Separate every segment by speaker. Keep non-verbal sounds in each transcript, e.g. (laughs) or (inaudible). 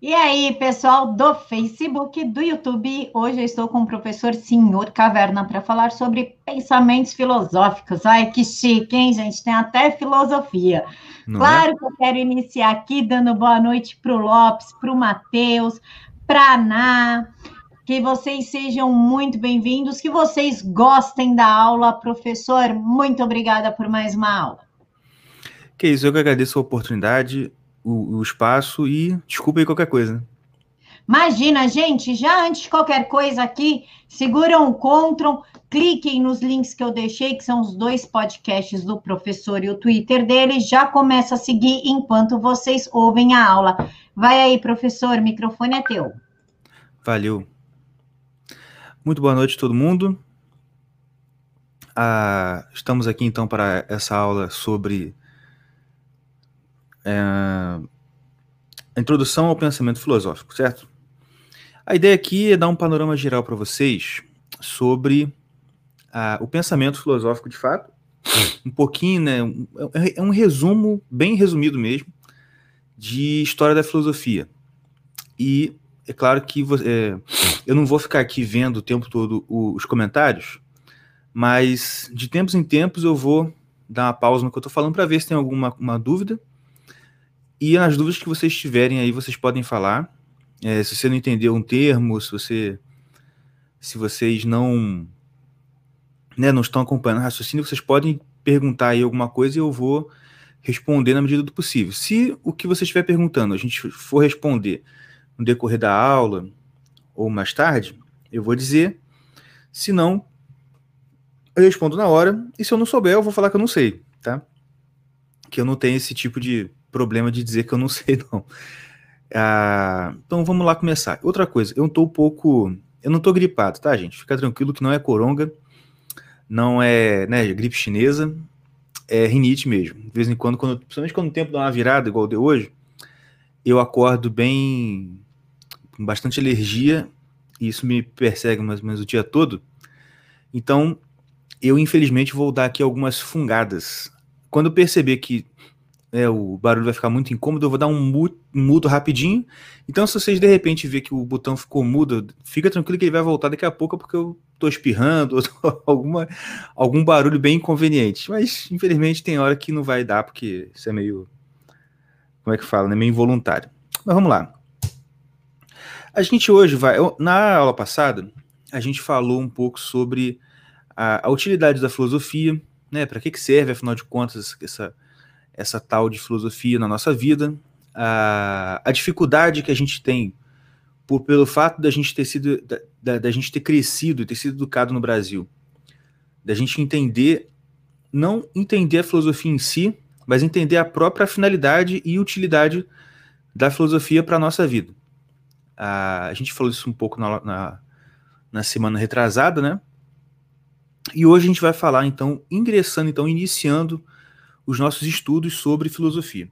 Speaker 1: E aí, pessoal do Facebook, do YouTube, hoje eu estou com o professor Senhor Caverna para falar sobre pensamentos filosóficos. Ai, que chique, hein, gente? Tem até filosofia. Não claro é? que eu quero iniciar aqui dando boa noite para o Lopes, para o Matheus, para a Ná. Que vocês sejam muito bem-vindos, que vocês gostem da aula. Professor, muito obrigada por mais uma aula.
Speaker 2: Que isso, eu que agradeço a oportunidade o, o espaço e desculpa aí qualquer coisa.
Speaker 1: Imagina, gente, já antes de qualquer coisa aqui, seguram o Ctrl, cliquem nos links que eu deixei, que são os dois podcasts do professor e o Twitter dele, já começa a seguir enquanto vocês ouvem a aula. Vai aí, professor, microfone é teu.
Speaker 2: Valeu. Muito boa noite a todo mundo. Ah, estamos aqui então para essa aula sobre é, introdução ao pensamento filosófico, certo? A ideia aqui é dar um panorama geral para vocês sobre o pensamento filosófico de fato, um pouquinho, né? Um, é um resumo, bem resumido mesmo, de história da filosofia. E é claro que é, eu não vou ficar aqui vendo o tempo todo os comentários, mas de tempos em tempos eu vou dar uma pausa no que eu estou falando para ver se tem alguma uma dúvida e nas dúvidas que vocês tiverem aí, vocês podem falar. É, se você não entendeu um termo, se você se vocês não né, não estão acompanhando o raciocínio, vocês podem perguntar aí alguma coisa e eu vou responder na medida do possível. Se o que você estiver perguntando a gente for responder no decorrer da aula ou mais tarde, eu vou dizer. Se não, eu respondo na hora. E se eu não souber, eu vou falar que eu não sei, tá? Que eu não tenho esse tipo de problema de dizer que eu não (laughs) sei, não. Ah, então vamos lá começar. Outra coisa, eu tô um pouco. Eu não tô gripado, tá, gente? Fica tranquilo que não é coronga, não é né, gripe chinesa, é rinite mesmo. De vez em quando, quando principalmente quando o tempo dá uma virada, igual deu hoje, eu acordo bem. com bastante alergia, e isso me persegue mais ou menos o dia todo. Então, eu infelizmente vou dar aqui algumas fungadas. Quando eu perceber que é, o barulho vai ficar muito incômodo, eu vou dar um mudo rapidinho. Então, se vocês de repente ver que o botão ficou mudo, fica tranquilo que ele vai voltar daqui a pouco, porque eu tô espirrando, (laughs) ou alguma, algum barulho bem inconveniente. Mas, infelizmente, tem hora que não vai dar, porque isso é meio. Como é que fala? Né? Meio involuntário. Mas vamos lá. A gente hoje vai. Na aula passada, a gente falou um pouco sobre a, a utilidade da filosofia, né? Para que, que serve, afinal de contas, essa essa tal de filosofia na nossa vida, a, a dificuldade que a gente tem por, pelo fato da gente ter sido, da, da, da gente ter crescido e ter sido educado no Brasil, da gente entender, não entender a filosofia em si, mas entender a própria finalidade e utilidade da filosofia para a nossa vida. A, a gente falou isso um pouco na, na, na semana retrasada, né? E hoje a gente vai falar, então, ingressando, então, iniciando os nossos estudos sobre filosofia.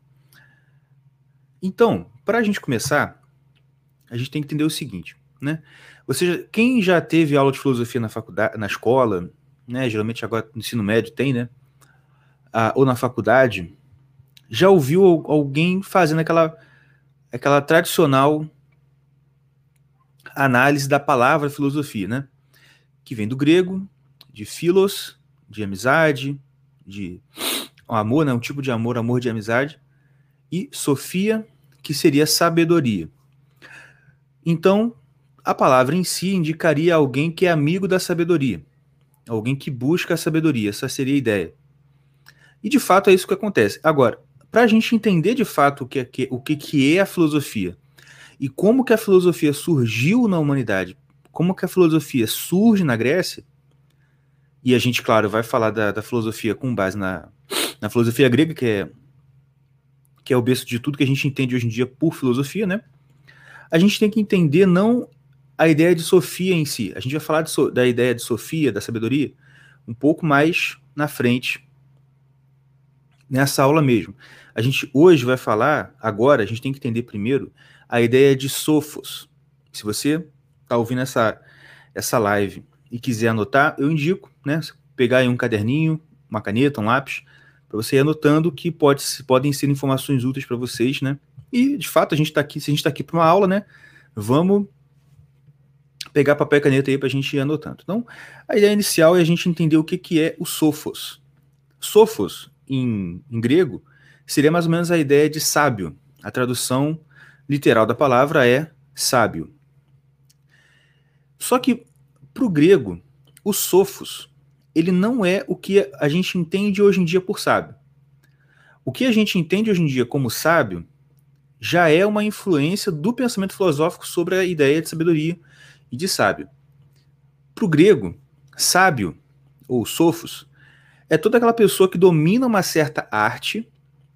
Speaker 2: Então, para a gente começar, a gente tem que entender o seguinte, né? Ou seja, quem já teve aula de filosofia na faculdade, na escola, né? Geralmente agora no ensino médio tem, né? Ah, ou na faculdade, já ouviu alguém fazendo aquela, aquela tradicional análise da palavra filosofia, né? Que vem do grego, de philos, de amizade, de amor, né, um tipo de amor, amor de amizade, e Sofia, que seria sabedoria. Então, a palavra em si indicaria alguém que é amigo da sabedoria, alguém que busca a sabedoria, essa seria a ideia. E de fato é isso que acontece. Agora, para a gente entender de fato o que, é, o que, é a filosofia e como que a filosofia surgiu na humanidade, como que a filosofia surge na Grécia, e a gente, claro, vai falar da, da filosofia com base na, na filosofia grega, que é, que é o berço de tudo que a gente entende hoje em dia por filosofia, né? A gente tem que entender não a ideia de Sofia em si. A gente vai falar de, da ideia de Sofia, da sabedoria, um pouco mais na frente, nessa aula mesmo. A gente hoje vai falar, agora, a gente tem que entender primeiro a ideia de Sofos. Se você está ouvindo essa, essa live e quiser anotar, eu indico, né? Pegar aí um caderninho, uma caneta, um lápis, para você ir anotando que pode, podem ser informações úteis para vocês, né? E, de fato, a gente está aqui, se a gente está aqui para uma aula, né? Vamos pegar papel e caneta aí para a gente ir anotando. Então, a ideia inicial é a gente entender o que, que é o sofos. Sofos, em, em grego, seria mais ou menos a ideia de sábio. A tradução literal da palavra é sábio. Só que, para o grego, o sofos, ele não é o que a gente entende hoje em dia por sábio. O que a gente entende hoje em dia como sábio já é uma influência do pensamento filosófico sobre a ideia de sabedoria e de sábio. Para o grego, sábio, ou sofos, é toda aquela pessoa que domina uma certa arte,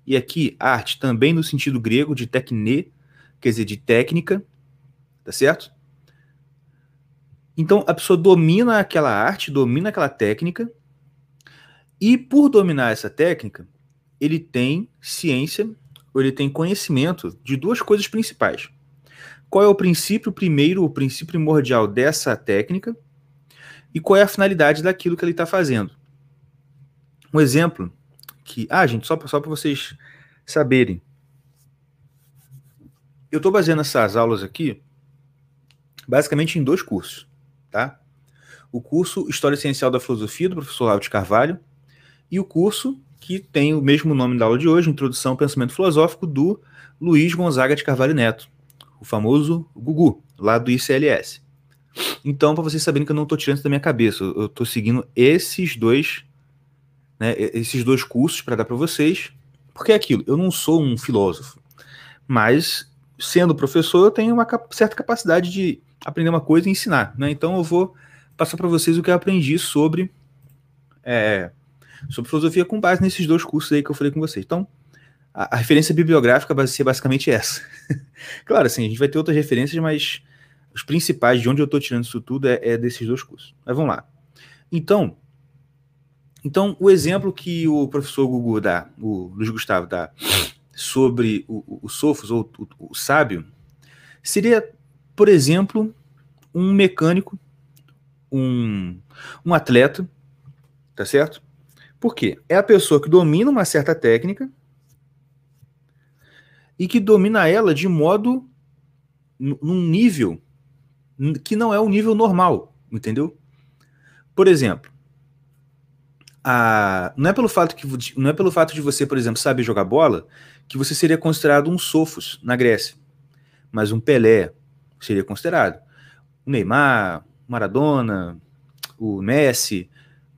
Speaker 2: e aqui arte também no sentido grego de tecne, quer dizer, de técnica, tá certo? Então a pessoa domina aquela arte, domina aquela técnica, e por dominar essa técnica, ele tem ciência, ou ele tem conhecimento de duas coisas principais. Qual é o princípio primeiro, o princípio primordial dessa técnica, e qual é a finalidade daquilo que ele está fazendo. Um exemplo que. Ah, gente, só, só para vocês saberem. Eu estou baseando essas aulas aqui basicamente em dois cursos tá? O curso História Essencial da Filosofia, do professor Lauro de Carvalho, e o curso que tem o mesmo nome da aula de hoje, Introdução ao Pensamento Filosófico, do Luiz Gonzaga de Carvalho Neto, o famoso Gugu, lá do ICLS. Então, para vocês saberem que eu não estou tirando isso da minha cabeça, eu estou seguindo esses dois, né, esses dois cursos para dar para vocês, porque é aquilo, eu não sou um filósofo, mas sendo professor, eu tenho uma certa capacidade de aprender uma coisa e ensinar, né? Então eu vou passar para vocês o que eu aprendi sobre é, sobre filosofia com base nesses dois cursos aí que eu falei com vocês. Então, a, a referência bibliográfica vai ser basicamente essa. (laughs) claro, assim, a gente vai ter outras referências, mas os principais de onde eu estou tirando isso tudo é, é, desses dois cursos. Mas vamos lá. Então, então o exemplo que o professor Gugu dá, o Luiz Gustavo dá sobre o, o, o Sofos, ou o, o sábio, seria por exemplo, um mecânico, um, um atleta, tá certo? Por quê? É a pessoa que domina uma certa técnica e que domina ela de modo num nível que não é o nível normal, entendeu? Por exemplo, a, não é pelo fato que não é pelo fato de você, por exemplo, saber jogar bola, que você seria considerado um sofos na Grécia, mas um Pelé, seria considerado. O Neymar, Maradona, o Messi,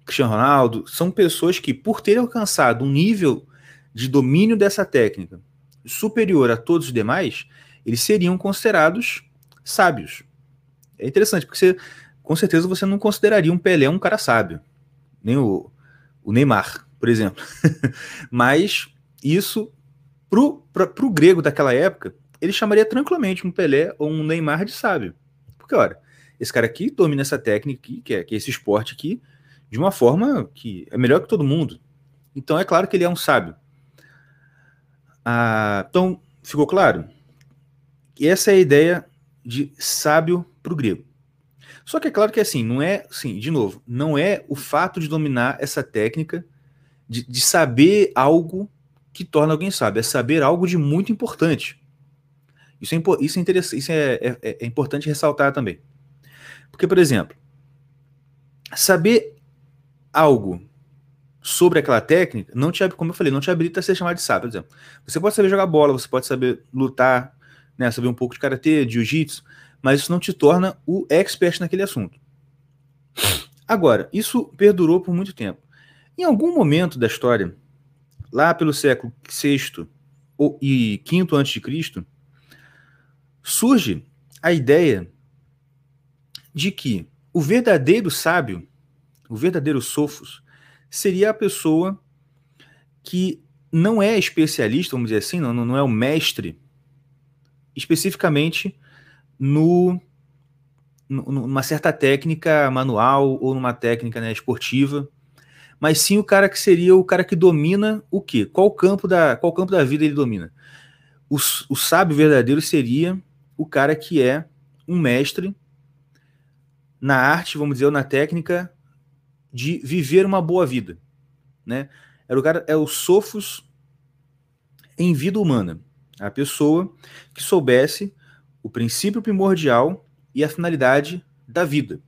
Speaker 2: Cristiano Ronaldo, são pessoas que, por terem alcançado um nível de domínio dessa técnica superior a todos os demais, eles seriam considerados sábios. É interessante, porque você, com certeza você não consideraria um Pelé um cara sábio, nem o, o Neymar, por exemplo. (laughs) Mas isso, para o grego daquela época, ele chamaria tranquilamente um Pelé ou um Neymar de sábio. Porque, olha, esse cara aqui domina essa técnica aqui, que é, que é esse esporte aqui, de uma forma que é melhor que todo mundo. Então é claro que ele é um sábio. Ah, então, ficou claro? E essa é a ideia de sábio para o grego. Só que é claro que assim, não é, sim, de novo, não é o fato de dominar essa técnica, de, de saber algo que torna alguém sábio, é saber algo de muito importante. Isso é, isso é, interessante, isso é, é, é importante ressaltar também. Porque, por exemplo, saber algo sobre aquela técnica não te, como eu falei, não te habilita a ser chamado de sábio. Por exemplo, você pode saber jogar bola, você pode saber lutar, né, saber um pouco de karatê, de jiu-jitsu, mas isso não te torna o expert naquele assunto. Agora, isso perdurou por muito tempo. Em algum momento da história, lá pelo século VI e V a.C., surge a ideia de que o verdadeiro sábio, o verdadeiro sofos, seria a pessoa que não é especialista, vamos dizer assim, não, não é o mestre, especificamente no, numa certa técnica manual ou numa técnica né, esportiva, mas sim o cara que seria o cara que domina o quê? Qual campo da, qual campo da vida ele domina? O, o sábio verdadeiro seria o cara que é um mestre na arte, vamos dizer, ou na técnica de viver uma boa vida, né? Era o cara, é o sofos em vida humana. A pessoa que soubesse o princípio primordial e a finalidade da vida,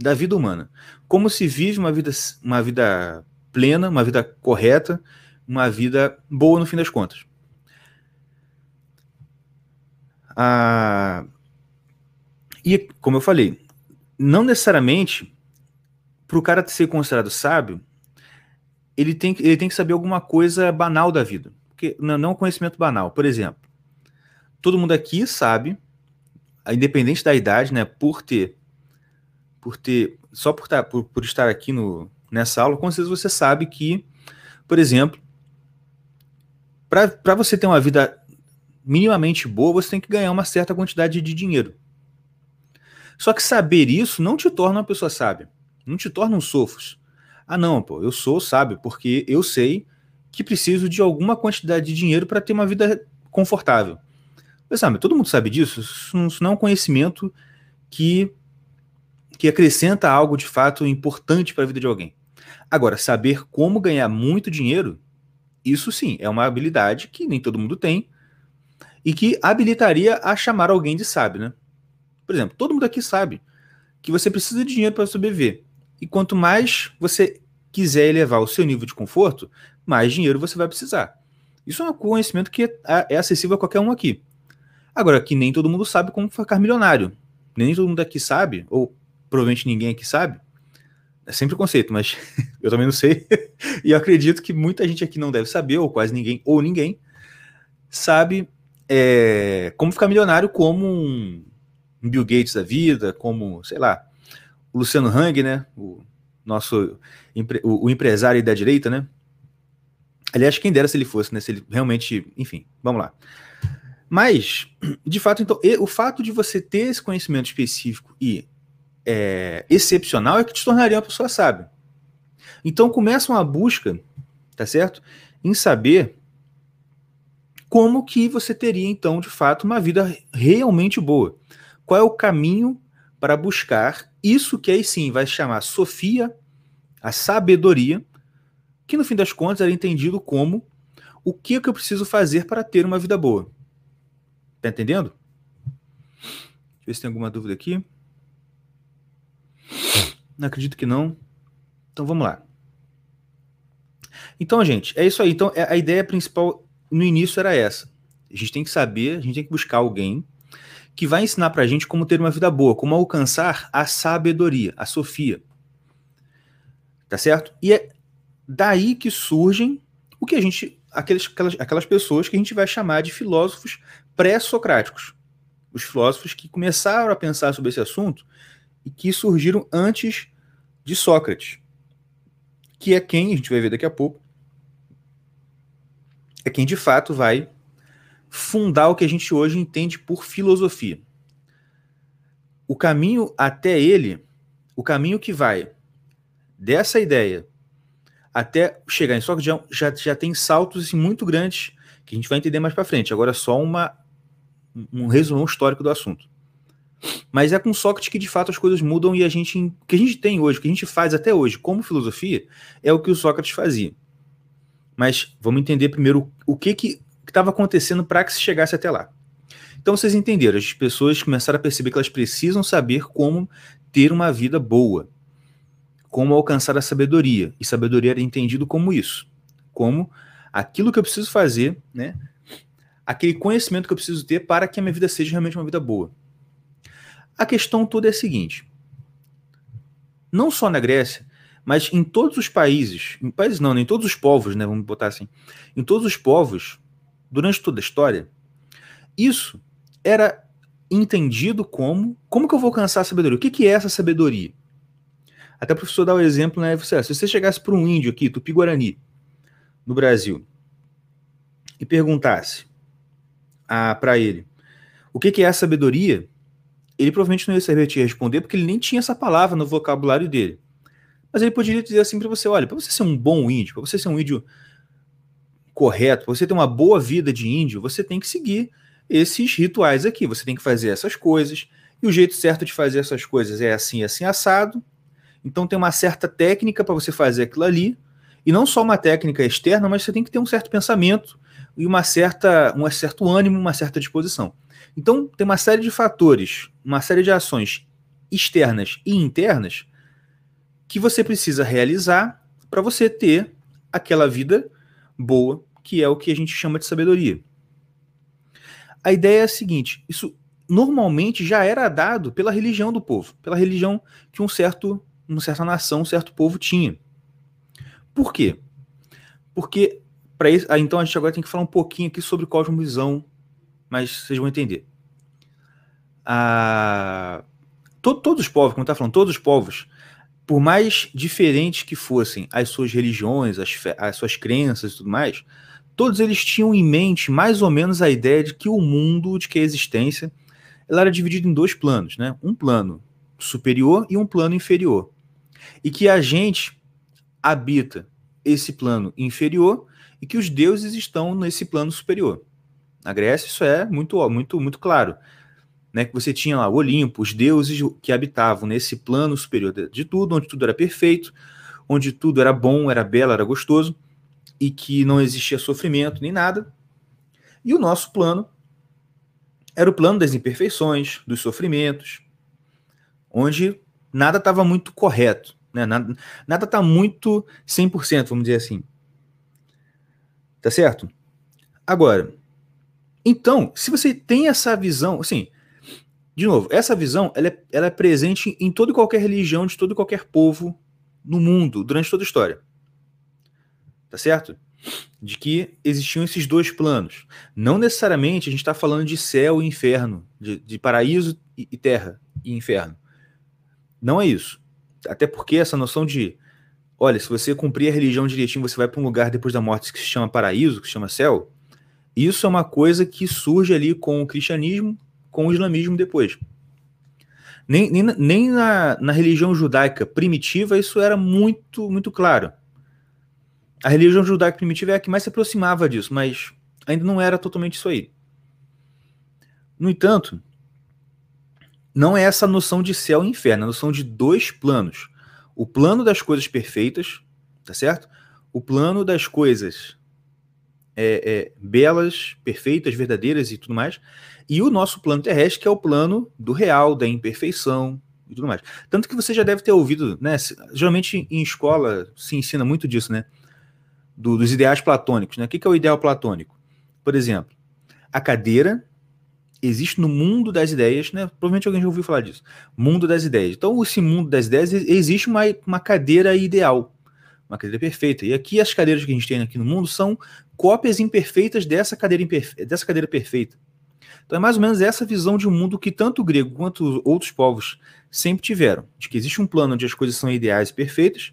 Speaker 2: da vida humana. Como se vive uma vida, uma vida plena, uma vida correta, uma vida boa no fim das contas. Ah, e, como eu falei, não necessariamente para o cara ser considerado sábio, ele tem, ele tem que saber alguma coisa banal da vida. Porque não, conhecimento banal. Por exemplo, todo mundo aqui sabe, independente da idade, né, por ter, por ter, só por, estar, tá, por, por estar aqui no, nessa aula, com certeza você sabe que, por exemplo, para você ter uma vida minimamente boa, você tem que ganhar uma certa quantidade de dinheiro. Só que saber isso não te torna uma pessoa sábia, não te torna um sofos. Ah, não, pô, eu sou sábio porque eu sei que preciso de alguma quantidade de dinheiro para ter uma vida confortável. Mas, sabe, todo mundo sabe disso. Isso não é um conhecimento que, que acrescenta algo de fato importante para a vida de alguém. Agora, saber como ganhar muito dinheiro, isso sim, é uma habilidade que nem todo mundo tem e que habilitaria a chamar alguém de sábio, né? Por exemplo, todo mundo aqui sabe que você precisa de dinheiro para sobreviver. E quanto mais você quiser elevar o seu nível de conforto, mais dinheiro você vai precisar. Isso é um conhecimento que é, é acessível a qualquer um aqui. Agora, que nem todo mundo sabe como ficar milionário. Nem todo mundo aqui sabe, ou provavelmente ninguém aqui sabe. É sempre conceito, mas (laughs) eu também não sei. (laughs) e eu acredito que muita gente aqui não deve saber, ou quase ninguém, ou ninguém, sabe é, como ficar milionário como um Bill Gates da vida, como, sei lá, o Luciano Hang, né? O nosso o, o empresário da direita, né? Aliás, quem dera se ele fosse, né? Se ele realmente, enfim, vamos lá. Mas, de fato, então, o fato de você ter esse conhecimento específico e é, excepcional é que te tornaria uma pessoa sábia. Então começa uma busca, tá certo? Em saber como que você teria, então, de fato, uma vida realmente boa. Qual é o caminho para buscar isso que aí sim vai chamar Sofia, a sabedoria, que no fim das contas era entendido como o que, é que eu preciso fazer para ter uma vida boa. Tá entendendo? Deixa eu ver se tem alguma dúvida aqui. Não acredito que não. Então vamos lá. Então, gente, é isso aí. Então, é, a ideia principal no início era essa. A gente tem que saber, a gente tem que buscar alguém que vai ensinar para a gente como ter uma vida boa, como alcançar a sabedoria, a Sofia. Tá certo? E é daí que surgem o que a gente. Aqueles, aquelas, aquelas pessoas que a gente vai chamar de filósofos pré-socráticos. Os filósofos que começaram a pensar sobre esse assunto e que surgiram antes de Sócrates. Que é quem, a gente vai ver daqui a pouco, é quem de fato vai fundar o que a gente hoje entende por filosofia. O caminho até ele, o caminho que vai dessa ideia até chegar em Sócrates já, já tem saltos assim, muito grandes que a gente vai entender mais para frente. Agora só uma, um resumo histórico do assunto. Mas é com Sócrates que de fato as coisas mudam e a gente, o que a gente tem hoje, o que a gente faz até hoje como filosofia, é o que o Sócrates fazia. Mas vamos entender primeiro o que que estava acontecendo para que se chegasse até lá. Então vocês entenderam, as pessoas começaram a perceber que elas precisam saber como ter uma vida boa, como alcançar a sabedoria. E sabedoria era entendido como isso, como aquilo que eu preciso fazer, né? Aquele conhecimento que eu preciso ter para que a minha vida seja realmente uma vida boa. A questão toda é a seguinte: não só na Grécia, mas em todos os países, em países não, em todos os povos, né, vamos botar assim, em todos os povos, durante toda a história, isso era entendido como como que eu vou alcançar a sabedoria? O que, que é essa sabedoria? Até o professor dá o um exemplo, né? Você, se você chegasse para um índio aqui, Tupi-Guarani, no Brasil, e perguntasse para ele o que, que é a sabedoria, ele provavelmente não ia saber te responder, porque ele nem tinha essa palavra no vocabulário dele. Mas ele poderia dizer assim para você: olha, para você ser um bom índio, para você ser um índio correto, para você ter uma boa vida de índio, você tem que seguir esses rituais aqui. Você tem que fazer essas coisas. E o jeito certo de fazer essas coisas é assim, assim, assado. Então tem uma certa técnica para você fazer aquilo ali. E não só uma técnica externa, mas você tem que ter um certo pensamento. e uma certa, um certo ânimo, uma certa disposição. Então, tem uma série de fatores, uma série de ações externas e internas que você precisa realizar para você ter aquela vida boa, que é o que a gente chama de sabedoria. A ideia é a seguinte: isso normalmente já era dado pela religião do povo, pela religião que um certo, uma certa nação, um certo povo tinha. Por quê? Porque para isso, ah, então a gente agora tem que falar um pouquinho aqui sobre cosmovisão, mas vocês vão entender. Ah, to, todos os povos, como está falando, todos os povos, por mais diferentes que fossem as suas religiões, as, as suas crenças e tudo mais, todos eles tinham em mente mais ou menos a ideia de que o mundo, de que a existência, ela era dividida em dois planos, né? Um plano superior e um plano inferior. E que a gente habita esse plano inferior e que os deuses estão nesse plano superior. Na Grécia isso é muito muito muito claro, né? Que você tinha lá o Olimpo, os deuses que habitavam nesse plano superior de tudo, onde tudo era perfeito, onde tudo era bom, era belo, era gostoso e que não existia sofrimento nem nada. E o nosso plano era o plano das imperfeições, dos sofrimentos, onde nada estava muito correto, né? Nada está muito 100%, vamos dizer assim. Tá certo? Agora, então, se você tem essa visão, assim, de novo, essa visão ela é, ela é presente em toda e qualquer religião, de todo e qualquer povo no mundo, durante toda a história. Tá certo? de que existiam esses dois planos. Não necessariamente a gente está falando de céu e inferno, de, de paraíso e, e, terra e inferno. Não é isso. Até porque essa noção de, olha, se você cumprir a religião direitinho, você vai para um lugar depois da morte que se chama paraíso, que se chama céu. Isso é uma coisa que surge ali com o cristianismo, com o islamismo depois. Nem, nem, nem na, na religião judaica primitiva isso era muito, muito claro a religião judaica primitiva é a que mais se aproximava disso, mas ainda não era totalmente isso aí. No entanto, não é essa noção de céu e inferno, é a noção de dois planos. O plano das coisas perfeitas, tá certo? O plano das coisas é, é, belas, perfeitas, verdadeiras e tudo mais. E o nosso plano terrestre, que é o plano do real, da imperfeição e tudo mais. Tanto que você já deve ter ouvido, né? Geralmente em escola se ensina muito disso, né? do, dos ideais platônicos. Né? O que, é o ideal platônico? Por exemplo, a cadeira existe no mundo das ideias, né? Provavelmente alguém já ouviu falar disso. Mundo das ideias. Então, esse mundo das ideias existe uma, uma cadeira ideal, uma cadeira perfeita. E aqui as cadeiras que a gente tem aqui no mundo são cópias imperfeitas dessa cadeira, imperfe dessa cadeira perfeita. Então é mais ou menos essa visão de um mundo que tanto o grego quanto outros povos sempre tiveram, de que existe um plano onde as coisas são ideais e perfeitas,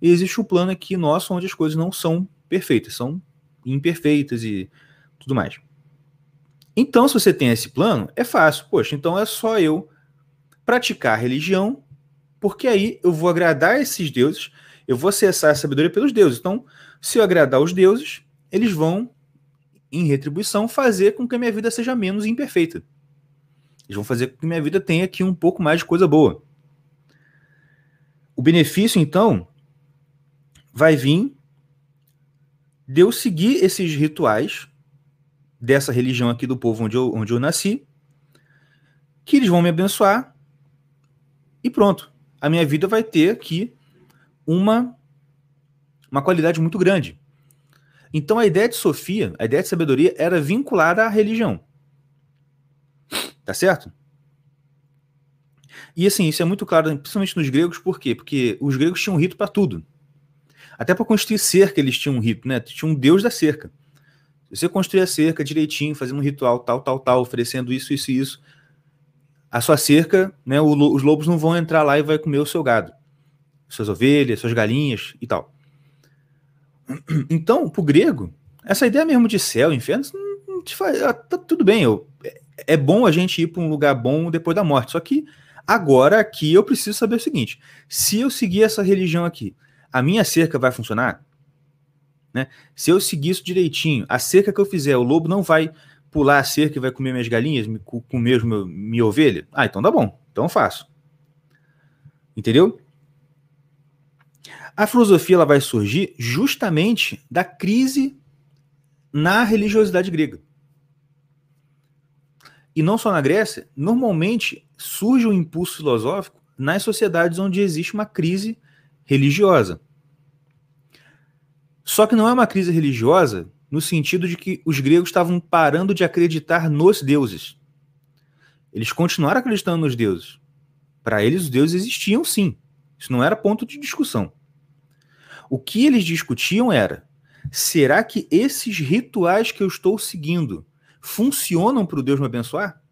Speaker 2: e existe o plano aqui nosso onde as coisas não são perfeitas, são imperfeitas e tudo mais. Então, se você tem esse plano, é fácil. Poxa, então é só eu praticar a religião, porque aí eu vou agradar esses deuses, eu vou acessar a sabedoria pelos deuses. Então, se eu agradar os deuses, eles vão, em retribuição, fazer com que a minha vida seja menos imperfeita. Eles vão fazer com que minha vida tenha aqui um pouco mais de coisa boa. O benefício, então, vai vir de eu seguir esses rituais dessa religião aqui do povo onde eu, onde eu nasci, que eles vão me abençoar e pronto. A minha vida vai ter aqui uma, uma qualidade muito grande. Então a ideia de Sofia, a ideia de sabedoria era vinculada à religião. Tá certo? E assim, isso é muito claro, principalmente nos gregos, por quê? Porque os gregos tinham rito para tudo. Até para construir cerca eles tinham um rito, né? Tinha um deus da cerca. Você construir a cerca direitinho, fazendo um ritual tal, tal, tal, oferecendo isso, isso e isso, a sua cerca, né, os lobos não vão entrar lá e vai comer o seu gado, suas ovelhas, suas galinhas e tal. Então, para o grego, essa ideia mesmo de céu, inferno, ah, tá tudo bem, eu, é, é bom a gente ir para um lugar bom depois da morte. Só que agora aqui eu preciso saber o seguinte: se eu seguir essa religião aqui, a minha cerca vai funcionar? Né? Se eu seguir isso direitinho, a cerca que eu fizer, o lobo não vai pular a cerca e vai comer minhas galinhas, comer meu, minha ovelha? Ah, então tá bom. Então eu faço. Entendeu? A filosofia ela vai surgir justamente da crise na religiosidade grega. E não só na Grécia, normalmente surge um impulso filosófico nas sociedades onde existe uma crise religiosa. Só que não é uma crise religiosa no sentido de que os gregos estavam parando de acreditar nos deuses. Eles continuaram acreditando nos deuses. Para eles, os deuses existiam sim. Isso não era ponto de discussão. O que eles discutiam era: será que esses rituais que eu estou seguindo funcionam para o Deus me abençoar?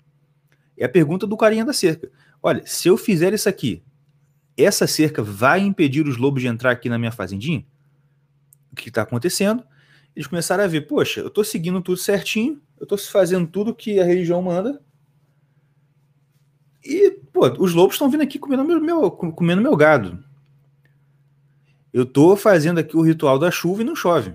Speaker 2: É a pergunta do carinha da cerca. Olha, se eu fizer isso aqui, essa cerca vai impedir os lobos de entrar aqui na minha fazendinha? O que está acontecendo? Eles começaram a ver, poxa, eu estou seguindo tudo certinho, eu estou fazendo tudo que a religião manda, e, pô, os lobos estão vindo aqui comendo meu, comendo meu gado. Eu estou fazendo aqui o ritual da chuva e não chove.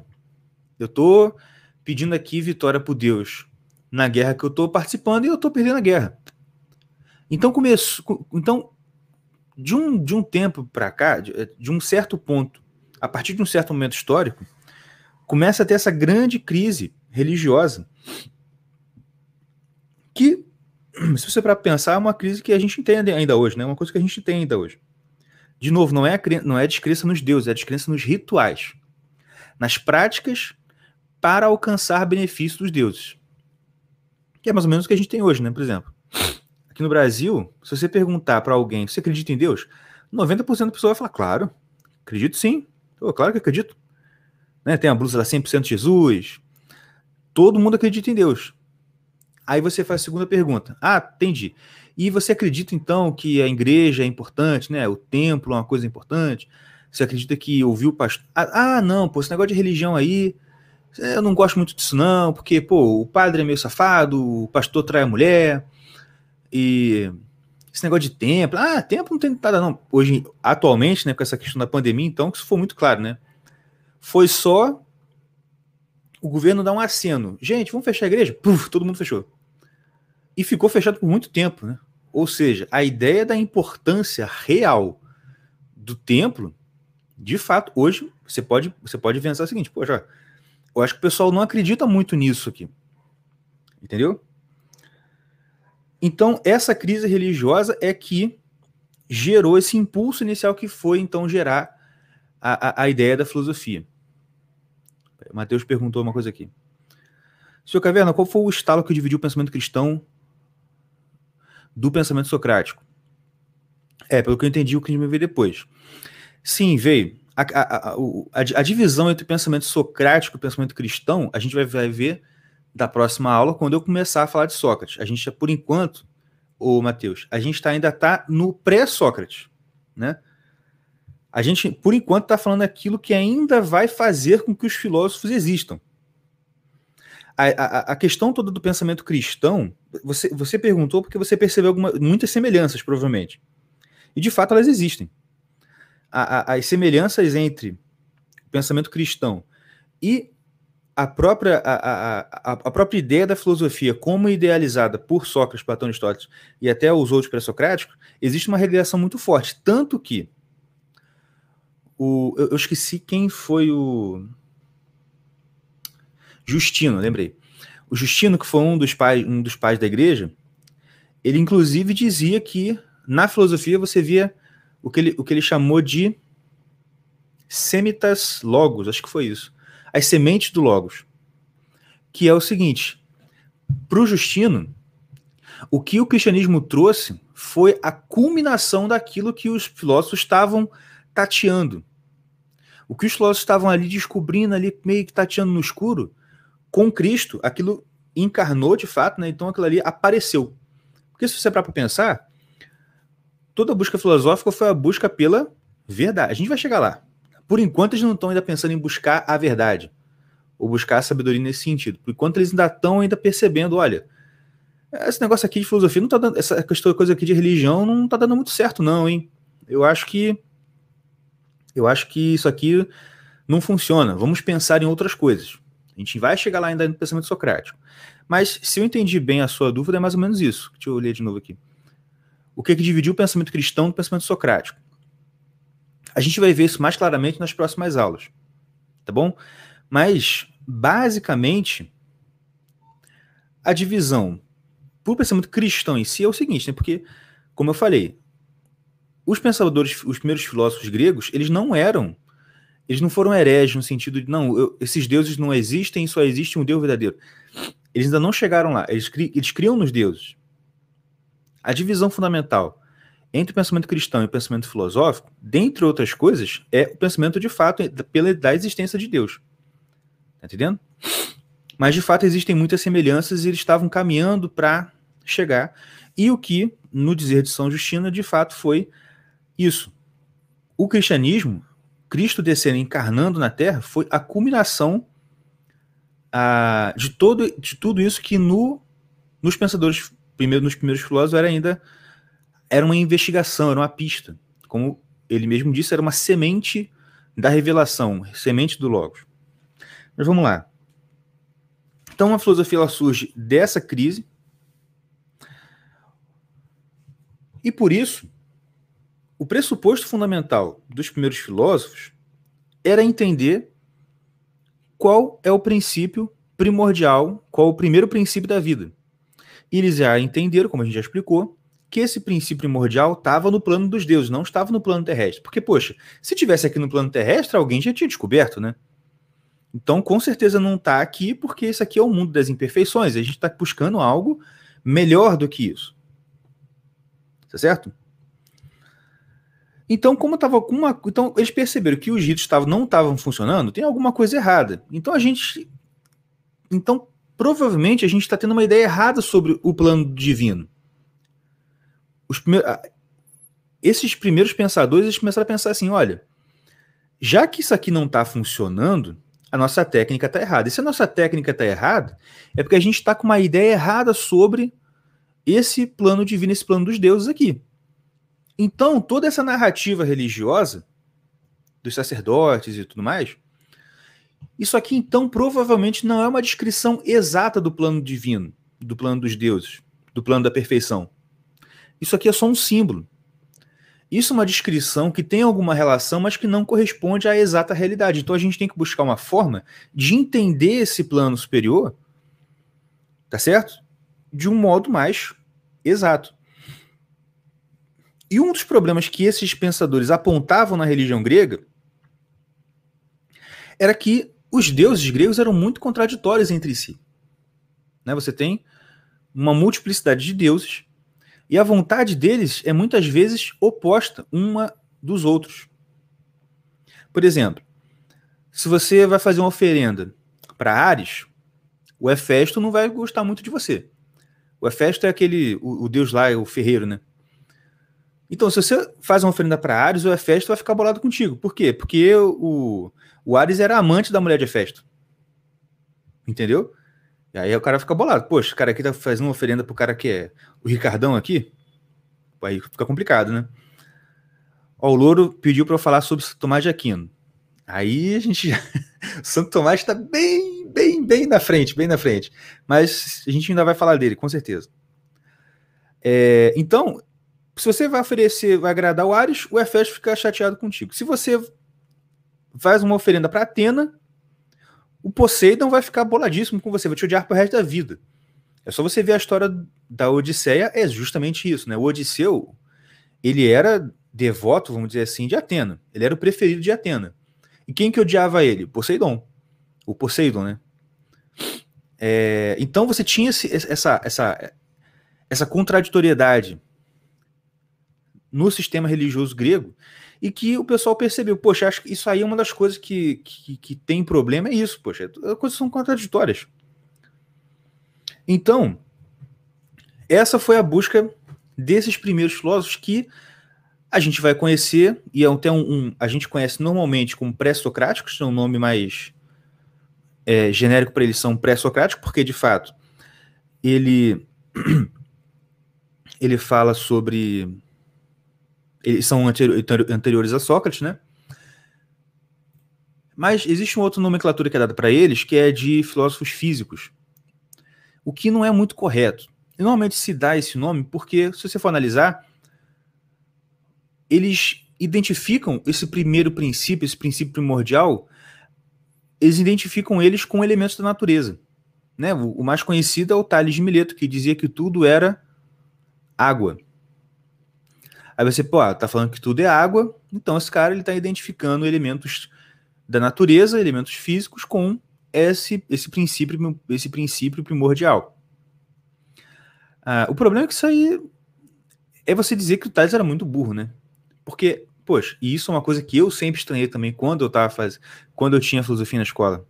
Speaker 2: Eu estou pedindo aqui vitória por Deus na guerra que eu estou participando e eu estou perdendo a guerra. Então começo, então de um, de um tempo para cá, de, de, um certo ponto, a partir de um certo momento histórico, começa a ter essa grande crise religiosa que, (clears throat) se você para pensar, é uma crise que a gente entende ainda hoje, né? Uma coisa que a gente tem ainda hoje. De novo, não é não é descrença nos deuses, é descrença nos rituais, nas práticas para alcançar benefício dos deuses. Que é mais ou menos o que a gente tem hoje, né? Por exemplo, aqui no Brasil, se você perguntar para alguém, você acredita em Deus? 90% da pessoa vai falar, claro, acredito sim. Oh, claro que acredito. Né? Tem a blusa lá 100% Jesus. Todo mundo acredita em Deus. Aí você faz a segunda pergunta. Ah, entendi. E você acredita então que a igreja é importante, né? O templo é uma coisa importante? Você acredita que ouviu o pastor? Ah, ah, não, pô, esse negócio de religião aí, eu não gosto muito disso não, porque, pô, o padre é meio safado, o pastor trai a mulher, e esse negócio de templo, ah, templo não tem nada não. Hoje, atualmente, né, com essa questão da pandemia, então, que isso foi muito claro, né? Foi só o governo dar um aceno. Gente, vamos fechar a igreja? Puf, todo mundo fechou. E ficou fechado por muito tempo, né? Ou seja, a ideia da importância real do templo, de fato, hoje você pode, você pode pensar o seguinte, poxa, eu acho que o pessoal não acredita muito nisso aqui. Entendeu? Então, essa crise religiosa é que gerou esse impulso inicial que foi, então, gerar a, a, a ideia da filosofia. Mateus perguntou uma coisa aqui. Senhor Caverna, qual foi o estalo que dividiu o pensamento cristão do pensamento socrático? É, pelo que eu entendi, o que a gente ver depois. Sim, veio. A, a, a, a, divisão entre o pensamento socrático e o pensamento cristão, a gente vai, vai ver da próxima aula quando eu começar a falar de Sócrates. A gente, por enquanto, o Matheus, a gente tá, ainda está no pré-Sócrates, né? A gente, por enquanto, está falando aquilo que ainda vai fazer com que os filósofos existam. A, a, questão toda do pensamento cristão, você, você perguntou porque você percebeu alguma, muitas semelhanças, provavelmente. E de fato elas existem. A, as semelhanças entre o pensamento cristão e a própria, a, a, a, própria ideia da filosofia, como idealizada por Sócrates, Platão, Aristóteles e até os outros pré-socráticos, existe uma regressão muito forte. Tanto que o, eu, eu, esqueci quem foi o Justino, lembrei. O Justino, que foi um dos pais, um dos pais da igreja, ele inclusive dizia que na filosofia você via o que ele, o que ele chamou de semitas logos, acho que foi isso as sementes do Logos. Que é o seguinte: para o Justino, o que o cristianismo trouxe foi a culminação daquilo que os filósofos estavam tateando. O que os filósofos estavam ali descobrindo, ali meio que tateando no escuro, com Cristo, aquilo encarnou de fato, né? então aquilo ali apareceu. Porque se você parar para pensar, toda busca filosófica foi a busca pela verdade. A gente vai chegar lá. Por enquanto, eles não estão ainda pensando em buscar a verdade, ou buscar a sabedoria nesse sentido. Por enquanto, eles ainda estão ainda percebendo, olha, esse negócio aqui de filosofia não tá dando, essa coisa aqui de religião não está dando muito certo, não, hein? Eu acho que eu acho que isso aqui não funciona. Vamos pensar em outras coisas. A gente vai chegar lá ainda no pensamento socrático. Mas se eu entendi bem a sua dúvida, é mais ou menos isso. Deixa eu ler de novo aqui. O que, é que dividiu o pensamento cristão do pensamento socrático? A gente vai ver isso mais claramente nas próximas aulas, tá bom? Mas basicamente, a divisão para o pensamento cristão em si é o seguinte, né? Porque, como eu falei, os pensadores, os primeiros filósofos gregos, eles não eram, eles não foram hereges no sentido de, não, eu, esses deuses não existem, só existe um Deus verdadeiro. Eles ainda não chegaram lá, eles, cri, eles criam nos deuses. A divisão fundamental entre o pensamento cristão e o pensamento filosófico, dentre outras coisas, é o pensamento de fato pela da existência de Deus. Tá entendendo? Mas de fato existem muitas semelhanças e eles estavam caminhando para chegar. E o que, no dizer de São Justino, de fato foi isso. O cristianismo, Cristo descendo encarnando na Terra, foi a culminação de, todo, de tudo isso que no, nos pensadores, primeiro, nos primeiros filósofos, era ainda era uma investigação, era uma pista. Como ele mesmo disse, era uma semente da revelação, semente do Logos. Mas vamos lá. Então a filosofia ela surge dessa crise. E por isso, o pressuposto fundamental dos primeiros filósofos era entender qual é o princípio primordial, qual o primeiro princípio da vida. E eles já entenderam, como a gente já explicou, que esse princípio primordial estava no plano dos deuses, não estava no plano terrestre. Porque, poxa, se tivesse aqui no plano terrestre, alguém já tinha descoberto, né? Então, com certeza não está aqui, porque esse aqui é o mundo das imperfeições. A gente está buscando algo melhor do que isso. Tá certo? Então, como estava com uma. Então, eles perceberam que os ritos não estavam funcionando, tem alguma coisa errada. Então a gente. Então, provavelmente a gente está tendo uma ideia errada sobre o plano divino. Os primeiros, esses primeiros pensadores eles começaram a pensar assim: olha, já que isso aqui não está funcionando, a nossa técnica está errada. E se a nossa técnica está errada, é porque a gente está com uma ideia errada sobre esse plano divino, esse plano dos deuses aqui. Então, toda essa narrativa religiosa dos sacerdotes e tudo mais, isso aqui então provavelmente não é uma descrição exata do plano divino, do plano dos deuses, do plano da perfeição. Isso aqui é só um símbolo. Isso é uma descrição que tem alguma relação, mas que não corresponde à exata realidade. Então a gente tem que buscar uma forma de entender esse plano superior, tá certo? De um modo mais exato. E um dos problemas que esses pensadores apontavam na religião grega era que os deuses gregos eram muito contraditórios entre si. Né? Você tem uma multiplicidade de deuses e a vontade deles é muitas vezes oposta uma dos outros. Por exemplo, se você vai fazer uma oferenda para Ares, o Hefesto não vai gostar muito de você. O Hefesto é aquele, o, o deus lá, o ferreiro, né? Então, se você faz uma oferenda para Ares, o Hefesto vai ficar bolado contigo. Por quê? Porque o, o Ares era amante da mulher de Hefesto. Entendeu? E aí o cara fica bolado. Poxa, o cara aqui tá fazendo uma oferenda pro cara que é o Ricardão aqui. Aí fica complicado, né? Ó, o Louro pediu para eu falar sobre Tomás de Aquino. Aí a gente já... (laughs) Santo Tomás está bem, bem, bem na frente, bem na frente. Mas a gente ainda vai falar dele, com certeza. É, então, se você vai oferecer, vai agradar o Ares, o Efésio fica chateado contigo. Se você faz uma oferenda para Atena, o Poseidon vai ficar boladíssimo com você, vai te odiar pro resto da vida. É só você ver a história da Odisseia, é justamente isso, né? O Odisseu, ele era devoto, vamos dizer assim, de Atena. Ele era o preferido de Atena. E quem que odiava ele? Poseidon. O Poseidon, né? É, então você tinha esse, essa, essa, essa contraditoriedade no sistema religioso grego e que o pessoal percebeu, poxa, acho que isso aí é uma das coisas que, que, que tem problema, é isso, poxa, as coisas são contraditórias. Então, essa foi a busca desses primeiros filósofos que a gente vai conhecer, e é até um, um a gente conhece normalmente como pré-socráticos, é um nome mais é, genérico para eles são pré-socráticos, porque de fato ele (clears throat) ele fala sobre eles são anteriores a Sócrates, né? Mas existe uma outra nomenclatura que é dada para eles, que é de filósofos físicos, o que não é muito correto. E normalmente se dá esse nome porque, se você for analisar, eles identificam esse primeiro princípio, esse princípio primordial, eles identificam eles com elementos da natureza. Né? O, mais conhecido é o Tales de Mileto, que dizia que tudo era água. Aí você, pô, ah, tá falando que tudo é água, então esse cara ele tá identificando elementos da natureza, elementos físicos com esse, esse princípio esse princípio primordial. Ah, o problema é que isso aí é você dizer que o Tales era muito burro, né? Porque, poxa, e isso é uma coisa que eu sempre estranhei também quando eu tava fazendo, quando eu tinha filosofia na escola.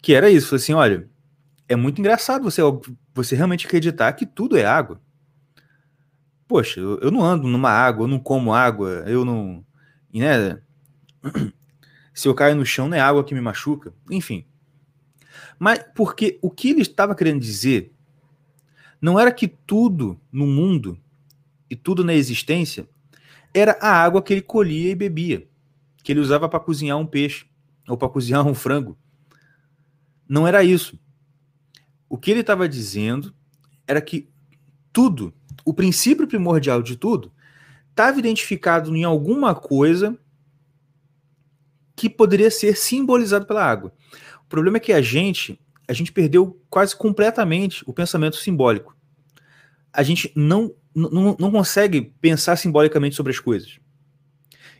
Speaker 2: Que era isso, assim, olha, é muito engraçado você, você realmente acreditar que tudo é água. Poxa, eu, eu não ando numa água, eu não como água, eu não. Né? (clears throat) Se eu caio no chão, não é água que me machuca. Enfim. Mas porque o que ele estava querendo dizer não era que tudo no mundo e tudo na existência era a água que ele colhia e bebia, que ele usava para cozinhar um peixe ou para cozinhar um frango. Não era isso. O que ele estava dizendo era que tudo, o princípio primordial de tudo, estava identificado em alguma coisa que poderia ser simbolizado pela água. O problema é que a gente, a gente perdeu quase completamente o pensamento simbólico. A gente não, não, não consegue pensar simbolicamente sobre as coisas.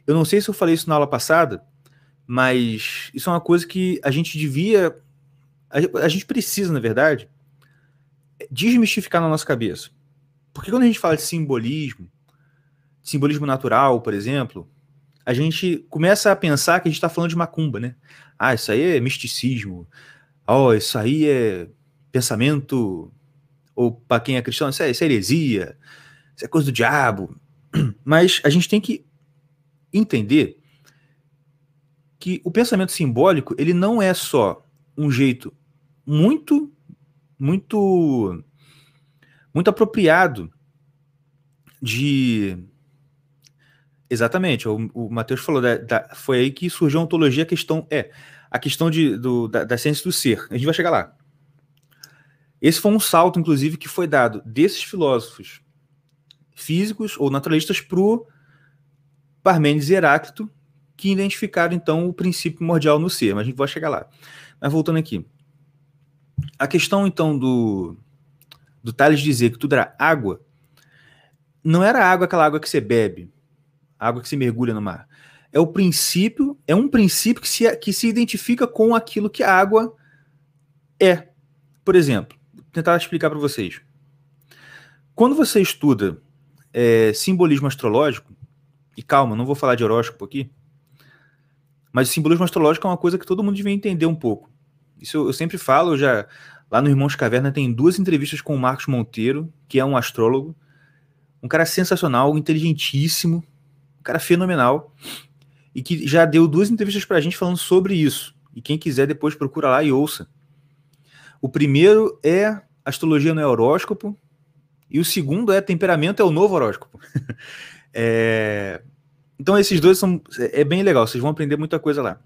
Speaker 2: Eu não sei se eu falei isso na aula passada, mas isso é uma coisa que a gente devia a, a gente precisa, na verdade, desmistificar na nossa cabeça. Porque quando a gente fala de simbolismo, simbolismo natural, por exemplo, a gente começa a pensar que a gente está falando de macumba, né? Ah, isso aí é misticismo. Oh, isso aí é pensamento. Ou para quem é cristão, isso é, isso é heresia. Isso é coisa do diabo. (clears throat) Mas a gente tem que entender que o pensamento simbólico ele não é só um jeito muito, muito, muito apropriado de. Exatamente, o, o Matheus falou, da, da, foi aí que surgiu a ontologia, a questão é a questão de, do, da, da ciência do ser. A gente vai chegar lá. Esse foi um salto, inclusive, que foi dado desses filósofos físicos ou naturalistas para o Parmênides e Heráclito, que identificaram então o princípio primordial no ser. Mas a gente vai chegar lá. Mas voltando aqui. A questão, então, do, do Tales dizer que tudo era água, não era água aquela água que você bebe, água que se mergulha no mar. É o princípio, é um princípio que se, que se identifica com aquilo que a água é. Por exemplo, vou tentar explicar para vocês. Quando você estuda é, simbolismo astrológico, e calma, não vou falar de horóscopo aqui, mas o simbolismo astrológico é uma coisa que todo mundo devia entender um pouco. Isso eu, eu sempre falo, já lá no Irmãos Caverna tem duas entrevistas com o Marcos Monteiro, que é um astrólogo, um cara sensacional, inteligentíssimo, um cara fenomenal, e que já deu duas entrevistas pra gente falando sobre isso. E quem quiser depois procura lá e ouça. O primeiro é Astrologia no é horóscopo, e o segundo é Temperamento é o novo horóscopo. (laughs) é... Então esses dois são é bem legal, vocês vão aprender muita coisa lá.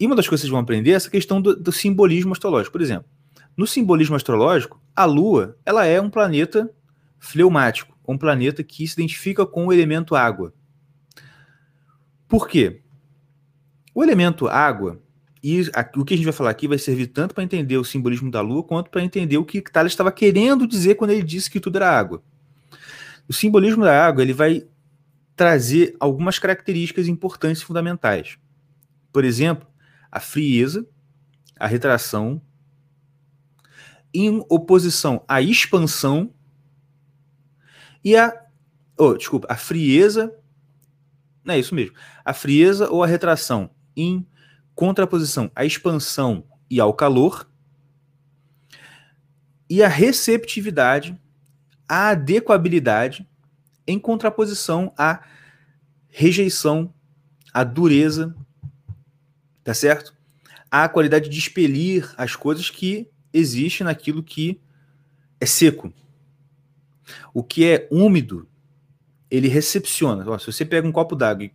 Speaker 2: E uma das coisas que vocês vão aprender é essa questão do, do simbolismo astrológico. Por exemplo, no simbolismo astrológico, a Lua ela é um planeta fleumático, um planeta que se identifica com o elemento água. Por quê? O elemento água, e o que a gente vai falar aqui vai servir tanto para entender o simbolismo da Lua, quanto para entender o que Thales estava querendo dizer quando ele disse que tudo era água. O simbolismo da água ele vai trazer algumas características importantes e fundamentais. Por exemplo, a frieza, a retração, em oposição à expansão e a. Oh, desculpa, a frieza. Não é isso mesmo. A frieza ou a retração em contraposição à expansão e ao calor. E a receptividade, a adequabilidade em contraposição à rejeição, à dureza Tá certo? A qualidade de expelir as coisas que existe naquilo que é seco. O que é úmido, ele recepciona. Ó, se você pega um copo d'água,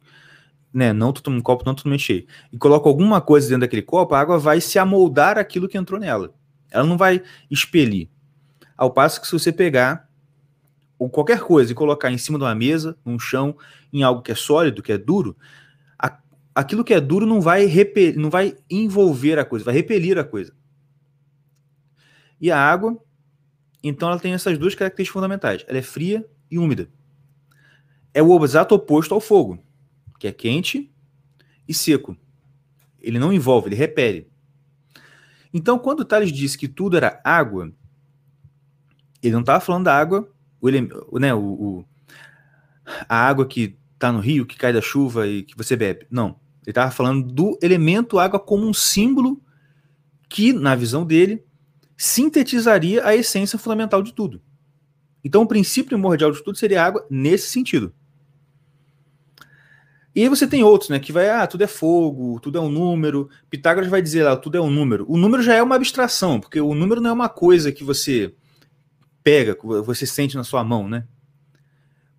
Speaker 2: né, não um copo não totalmente cheio, e coloca alguma coisa dentro daquele copo, a água vai se amoldar aquilo que entrou nela. Ela não vai expelir. Ao passo que se você pegar ou qualquer coisa e colocar em cima de uma mesa, num chão, em algo que é sólido, que é duro, aquilo que é duro não vai não vai envolver a coisa, vai repelir a coisa. E a água, então ela tem essas duas características fundamentais. Ela é fria e úmida. É o exato oposto ao fogo, que é quente e seco. Ele não envolve, ele repele. Então, quando Tales disse que tudo era água, ele não estava falando da água, o, né, o, o, a água que está no rio, que cai da chuva e que você bebe. Não. Ele estava falando do elemento água como um símbolo que, na visão dele, sintetizaria a essência fundamental de tudo. Então, o princípio primordial de tudo seria água nesse sentido. E aí você tem outros, né? Que vai, ah, tudo é fogo, tudo é um número. Pitágoras vai dizer lá, tudo é um número. O número já é uma abstração, porque o número não é uma coisa que você pega, que você sente na sua mão, né?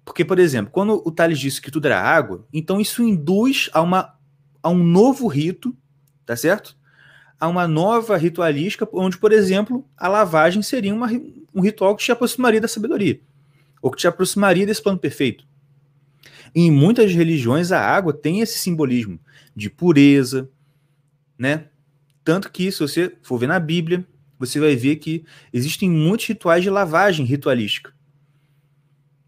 Speaker 2: Porque, por exemplo, quando o Tales disse que tudo era água, então isso induz a, uma, a um novo rito, tá certo? A uma nova ritualística, onde, por exemplo, a lavagem seria uma, um ritual que te aproximaria da sabedoria, ou que te aproximaria desse plano perfeito. Em muitas religiões, a água tem esse simbolismo de pureza, né? Tanto que, se você for ver na Bíblia, você vai ver que existem muitos rituais de lavagem ritualística,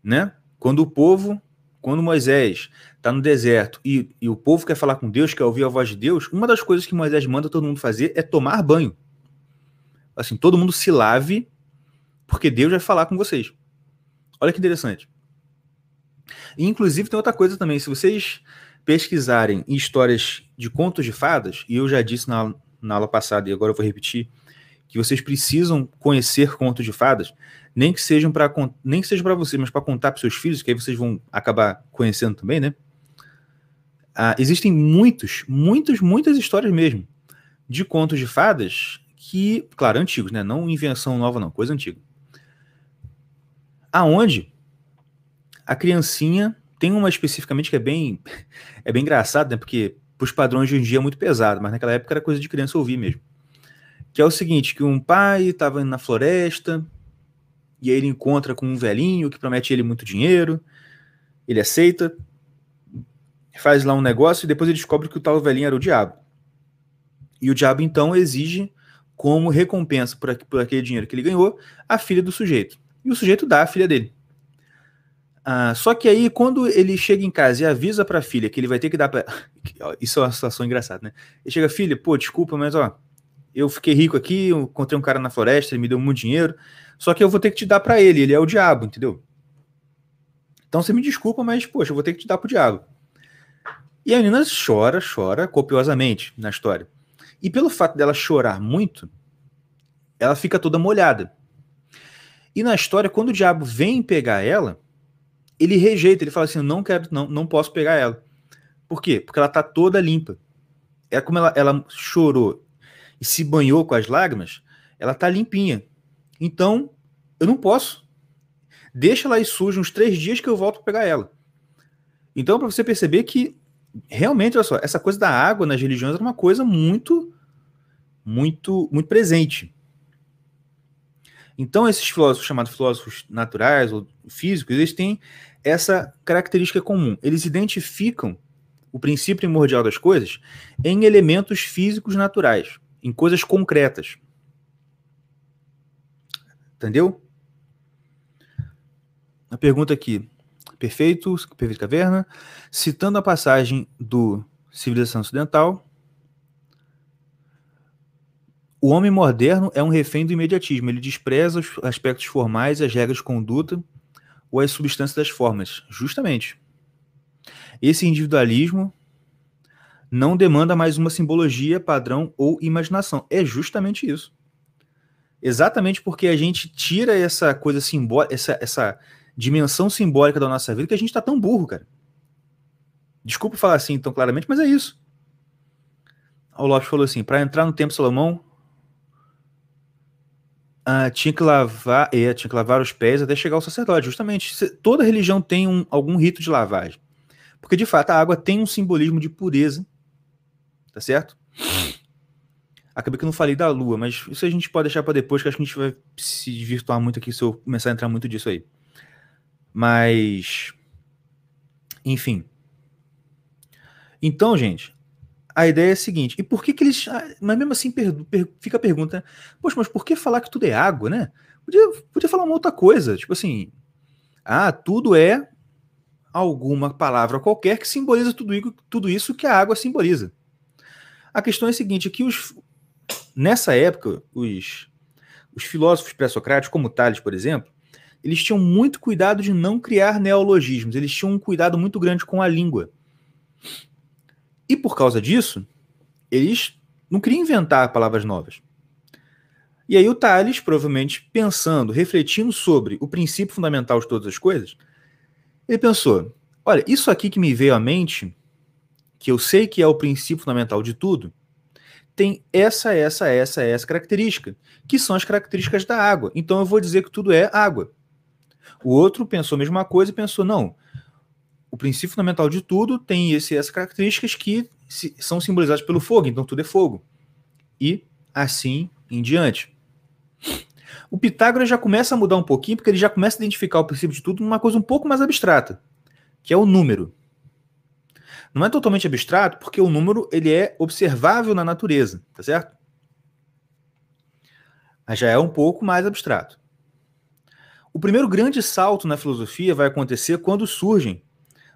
Speaker 2: né? Quando o povo, quando Moisés está no deserto e, e, o povo quer falar com Deus, quer ouvir a voz de Deus, uma das coisas que Moisés manda todo mundo fazer é tomar banho. Assim, todo mundo se lave, porque Deus vai falar com vocês. Olha que interessante. E, inclusive, tem outra coisa também. Se vocês pesquisarem histórias de contos de fadas, e eu já disse na, na aula passada, e agora eu vou repetir, que vocês precisam conhecer contos de fadas, nem que sejam para nem que seja para vocês, mas para contar para seus filhos, que aí vocês vão acabar conhecendo também, né? Ah, existem muitos, muitas, muitas histórias mesmo de contos de fadas que, claro, antigos, né? Não invenção nova, não, coisa antiga. Aonde a criancinha tem uma especificamente que é bem (laughs) é bem engraçado, né? Porque para os padrões de hoje em dia é muito pesado, mas naquela época era coisa de criança ouvir mesmo. Que é o seguinte, que um pai estava indo na floresta e aí ele encontra com um velhinho que promete ele muito dinheiro, ele aceita, faz lá um negócio e depois ele descobre que o tal velhinho era o diabo. E o diabo então exige como recompensa por, por aquele dinheiro que ele ganhou a filha do sujeito. E o sujeito dá a filha dele. Ah, só que aí, quando ele chega em casa e avisa para a filha que ele vai ter que dar para. (laughs) Isso é uma situação engraçada, né? Ele chega, filha, pô, desculpa, mas ó, eu fiquei rico aqui, eu encontrei um cara na floresta, ele me deu muito dinheiro, só que eu vou ter que te dar para ele, ele é o diabo, entendeu? Então você me desculpa, mas, poxa, eu vou ter que te dar pro diabo. E a menina chora, chora copiosamente na história. E pelo fato dela chorar muito, ela fica toda molhada. E na história, quando o diabo vem pegar ela, ele rejeita, ele fala assim: não quero, não, não posso pegar ela. Por quê? Porque ela tá toda limpa. É como ela, ela chorou e se banhou com as lágrimas, ela tá limpinha. Então, eu não posso. Deixa ela aí suja uns três dias que eu volto pegar ela. Então, para você perceber que realmente, olha só, essa coisa da água nas religiões era uma coisa muito, muito, muito presente. Então, esses filósofos chamados filósofos naturais ou físicos, eles têm essa característica comum. Eles identificam o princípio primordial das coisas em elementos físicos naturais, em coisas concretas. Entendeu? A pergunta aqui. Perfeito, perfeito caverna. Citando a passagem do Civilização Ocidental, o homem moderno é um refém do imediatismo. Ele despreza os aspectos formais, as regras de conduta ou as substâncias das formas. Justamente. Esse individualismo não demanda mais uma simbologia, padrão ou imaginação. É justamente isso. Exatamente porque a gente tira essa coisa simbólica, essa, essa dimensão simbólica da nossa vida, que a gente está tão burro, cara. Desculpa falar assim tão claramente, mas é isso. O Lopes falou assim: para entrar no Templo Salomão, ah, tinha que lavar, é, tinha que lavar os pés até chegar ao sacerdote. Justamente, toda religião tem um, algum rito de lavagem. Porque, de fato, a água tem um simbolismo de pureza. Tá certo? Acabei que eu não falei da lua, mas isso a gente pode deixar para depois, que acho que a gente vai se virtuar muito aqui se eu começar a entrar muito disso aí. Mas. Enfim. Então, gente, a ideia é a seguinte: e por que, que eles. Ah, mas mesmo assim per, per, fica a pergunta: poxa, mas por que falar que tudo é água, né? Podia, podia falar uma outra coisa, tipo assim. Ah, tudo é alguma palavra qualquer que simboliza tudo, tudo isso que a água simboliza. A questão é a seguinte: que os, nessa época, os, os filósofos pré-socráticos, como Tales, por exemplo, eles tinham muito cuidado de não criar neologismos, eles tinham um cuidado muito grande com a língua. E por causa disso, eles não queriam inventar palavras novas. E aí o Tales, provavelmente pensando, refletindo sobre o princípio fundamental de todas as coisas, ele pensou: olha, isso aqui que me veio à mente, que eu sei que é o princípio fundamental de tudo, tem essa, essa, essa, essa característica, que são as características da água. Então eu vou dizer que tudo é água. O outro pensou a mesma coisa e pensou: não, o princípio fundamental de tudo tem esse, essas características que se, são simbolizadas pelo fogo, então tudo é fogo. E assim em diante. O Pitágoras já começa a mudar um pouquinho, porque ele já começa a identificar o princípio de tudo numa coisa um pouco mais abstrata, que é o número. Não é totalmente abstrato, porque o número ele é observável na natureza, tá certo? Mas já é um pouco mais abstrato. O primeiro grande salto na filosofia vai acontecer quando surgem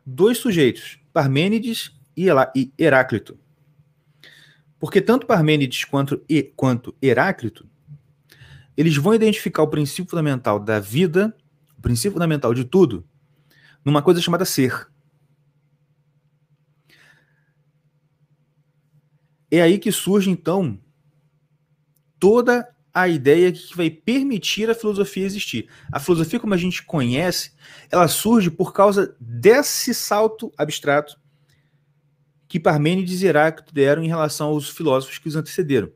Speaker 2: dois sujeitos, Parmênides e Heráclito. Porque tanto Parmênides quanto, Heráclito, eles vão identificar o princípio fundamental da vida, o princípio fundamental de tudo, numa coisa chamada ser. É aí que surge, então, toda a ideia que vai permitir a filosofia existir. A filosofia, como a gente conhece, ela surge por causa desse salto abstrato que Parmênides e Heráclito deram em relação aos filósofos que os antecederam.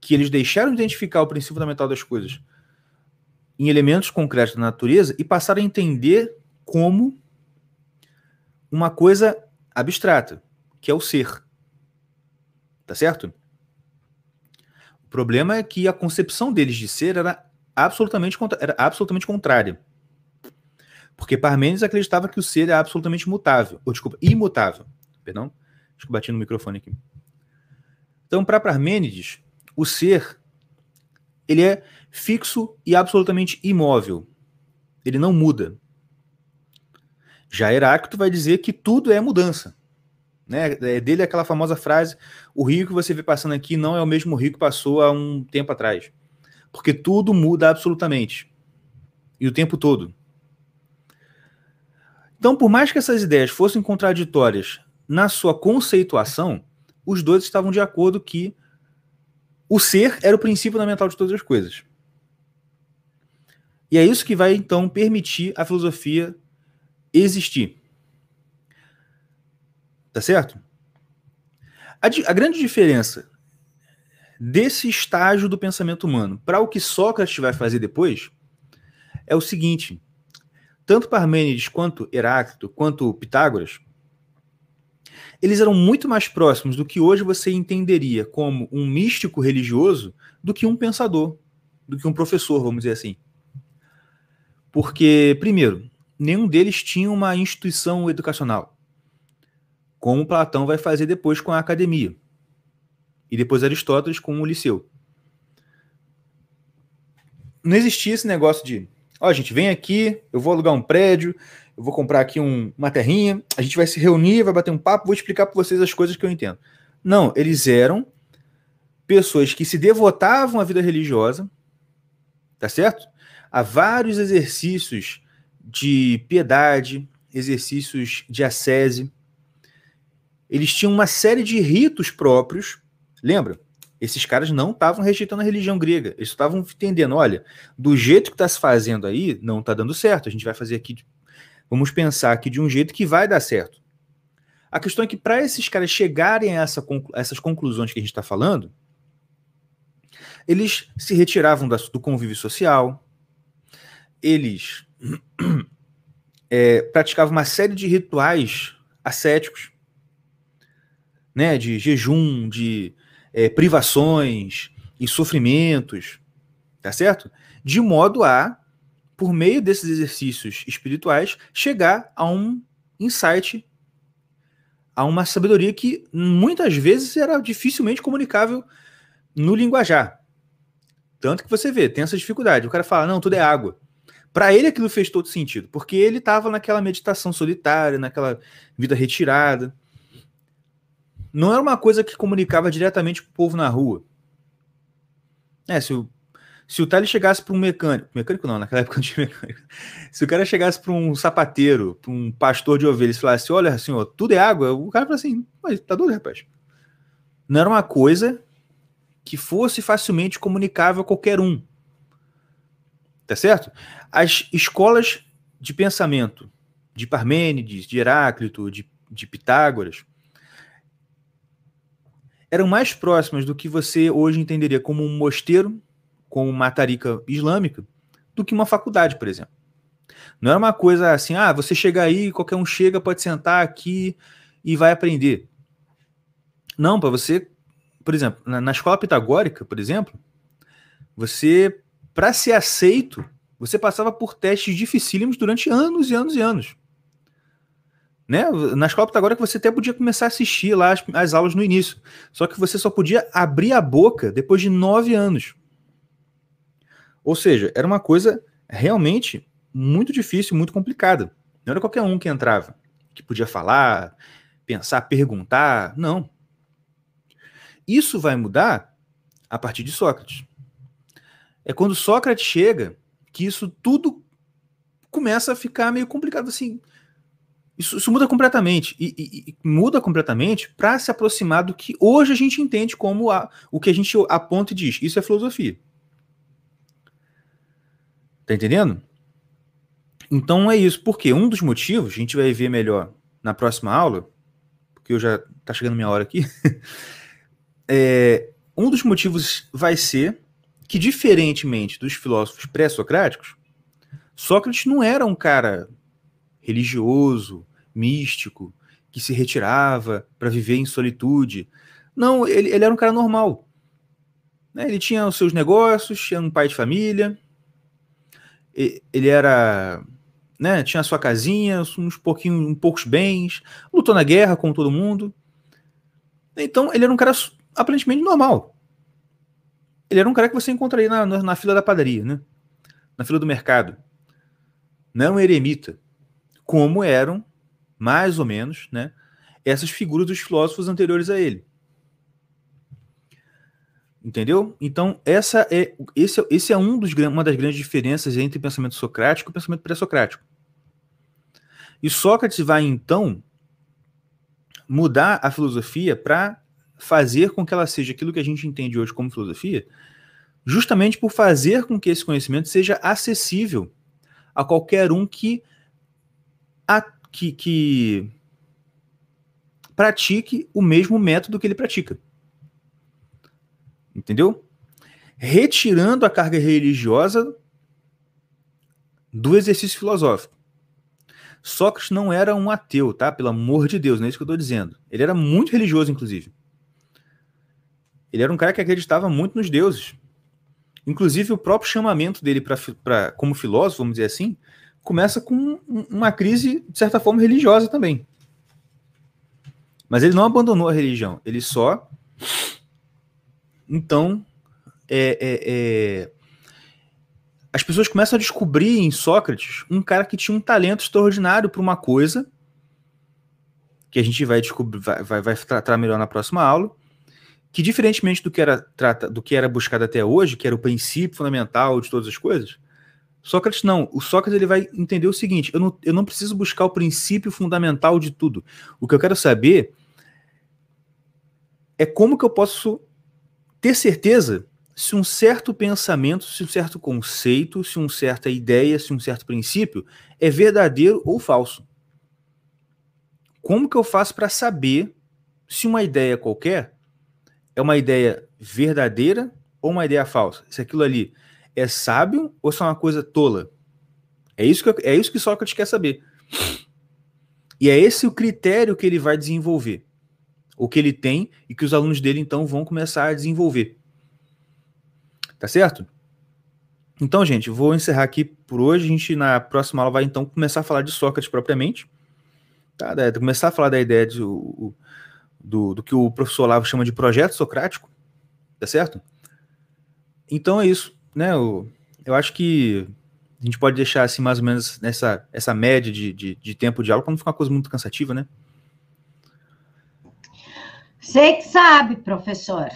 Speaker 2: Que eles deixaram de identificar o princípio fundamental das coisas em elementos concretos da natureza e passaram a entender como uma coisa abstrata, que é o ser. Tá certo? O problema é que a concepção deles de ser era absolutamente, era absolutamente contrária. Porque Parmênides acreditava que o ser é absolutamente mutável, ou desculpa, imutável. Perdão? Acho que bati no microfone aqui. Então, para Parmênides, o ser ele é fixo e absolutamente imóvel. Ele não muda. Já Heráclito vai dizer que tudo é mudança. Né? É dele aquela famosa frase: o rio que você vê passando aqui não é o mesmo rio que passou há um tempo atrás. Porque tudo muda absolutamente. E o tempo todo. Então, por mais que essas ideias fossem contraditórias na sua conceituação, os dois estavam de acordo que o ser era o princípio fundamental de todas as coisas. E é isso que vai então permitir a filosofia existir. Tá certo? A, a grande diferença desse estágio do pensamento humano para o que Sócrates vai fazer depois é o seguinte: tanto Parmênides quanto Heráclito, quanto Pitágoras, eles eram muito mais próximos do que hoje você entenderia como um místico religioso do que um pensador, do que um professor, vamos dizer assim. Porque, primeiro, nenhum deles tinha uma instituição educacional como Platão vai fazer depois com a academia. E depois Aristóteles com o liceu. Não existia esse negócio de, ó, oh, gente, vem aqui, eu vou alugar um prédio, eu vou comprar aqui um, uma terrinha, a gente vai se reunir, vai bater um papo, vou explicar para vocês as coisas que eu entendo. Não, eles eram pessoas que se devotavam à vida religiosa, tá certo? Há vários exercícios de piedade, exercícios de ascese, eles tinham uma série de ritos próprios. Lembra? Esses caras não estavam rejeitando a religião grega. Eles estavam entendendo: olha, do jeito que está se fazendo aí, não está dando certo. A gente vai fazer aqui. Vamos pensar aqui de um jeito que vai dar certo. A questão é que para esses caras chegarem a, essa, a essas conclusões que a gente está falando, eles se retiravam da, do convívio social, eles é, (clears throat) praticavam uma série de rituais ascéticos, né, de jejum, de é, privações e sofrimentos, tá certo? De modo a, por meio desses exercícios espirituais, chegar a um insight, a uma sabedoria que muitas vezes era dificilmente comunicável no linguajar. Tanto que você vê, tem essa dificuldade. O cara fala, não, tudo é água. Para ele aquilo fez todo sentido, porque ele estava naquela meditação solitária, naquela vida retirada. Não era uma coisa que comunicava diretamente com o povo na rua. É, se o, se o chegasse para um mecânico, mecânico não, naquela (laughs) época não tinha mecânico. Se o cara chegasse para um sapateiro, para um pastor de ovelhas e falasse: Olha, senhor, tudo é água, o cara fala assim: Mas tá doido, rapaz. Não era uma coisa que fosse facilmente comunicável a qualquer um. Tá certo? As escolas de pensamento de Parmênides, de Heráclito, de, de Pitágoras, eram mais próximas do que você hoje entenderia como um mosteiro, como uma tarica islâmica, do que uma faculdade, por exemplo. Não era uma coisa assim, ah, você chega aí, qualquer um chega, pode sentar aqui e vai aprender. Não, para você, por exemplo, na, na escola pitagórica, por exemplo, você, para ser aceito, você passava por testes dificílimos durante anos e anos e anos. Né? Na escola pitagórica você até podia começar a assistir lá as, as, aulas no início, só que você só podia abrir a boca depois de nove anos. Ou seja, era uma coisa realmente muito difícil, muito complicada. Não era qualquer um que entrava, que podia falar, pensar, perguntar. Não. Isso vai mudar a partir de Sócrates. É quando Sócrates chega que isso tudo começa a ficar meio complicado assim. Isso, isso muda completamente. E, e, e muda completamente para se aproximar do que hoje a gente entende como a, o que a gente aponta e diz. Isso é filosofia. Tá entendendo? Então é isso. Porque um dos motivos, a gente vai ver melhor na próxima aula, porque eu já tá chegando minha hora aqui. (laughs) é, um dos motivos vai ser que, diferentemente dos filósofos pré-socráticos, Sócrates não era um cara religioso, místico, que se retirava para viver em solitude. Não, ele, ele era um cara normal. Né? Ele tinha os seus negócios, tinha um pai de família, ele era. Né, tinha a sua casinha, uns pouquinho, um poucos bens, lutou na guerra com todo mundo. Então, ele era um cara aparentemente normal. Ele era um cara que você encontraria na, na, na fila da padaria, né? Na fila do mercado. Não eremita. Como eram, mais ou menos, né? Essas figuras dos filósofos anteriores a ele. Entendeu? Então, essa é, esse, esse é um dos, uma das grandes diferenças entre o pensamento socrático e o pensamento pré-socrático. E Sócrates vai, então, mudar a filosofia para fazer com que ela seja aquilo que a gente entende hoje como filosofia, justamente por fazer com que esse conhecimento seja acessível a qualquer um que, a, que, que pratique o mesmo método que ele pratica. Entendeu? Retirando a carga religiosa do exercício filosófico. Sócrates não era um ateu, tá? Pelo amor de Deus, não é isso que eu estou dizendo. Ele era muito religioso, inclusive. Ele era um cara que acreditava muito nos deuses. Inclusive, o próprio chamamento dele para como filósofo, vamos dizer assim, começa com uma crise, de certa forma, religiosa também. Mas ele não abandonou a religião, ele só. Então, é, é, é... as pessoas começam a descobrir em Sócrates um cara que tinha um talento extraordinário para uma coisa, que a gente vai descobrir, vai, vai, vai tratar melhor na próxima aula, que diferentemente do que era trata, do que era buscado até hoje, que era o princípio fundamental de todas as coisas, Sócrates não. O Sócrates ele vai entender o seguinte: eu não, eu não preciso buscar o princípio fundamental de tudo. O que eu quero saber é como que eu posso ter certeza se um certo pensamento, se um certo conceito, se uma certa ideia, se um certo princípio é verdadeiro ou falso. Como que eu faço para saber se uma ideia qualquer é uma ideia verdadeira ou uma ideia falsa? Se aquilo ali é sábio ou se é uma coisa tola? É isso que, eu, é isso que Sócrates quer saber. E é esse o critério que ele vai desenvolver. O que ele tem e que os alunos dele então vão começar a desenvolver. Tá certo? Então, gente, vou encerrar aqui por hoje. A gente na próxima aula vai então começar a falar de Sócrates propriamente. Tá? Começar a falar da ideia de, o, do, do que o professor Olavo chama de projeto socrático, tá certo? Então é isso, né? Eu, eu acho que a gente pode deixar assim mais ou menos nessa essa média de, de, de tempo de aula para não ficar uma coisa muito cansativa, né?
Speaker 1: Você que sabe, professor.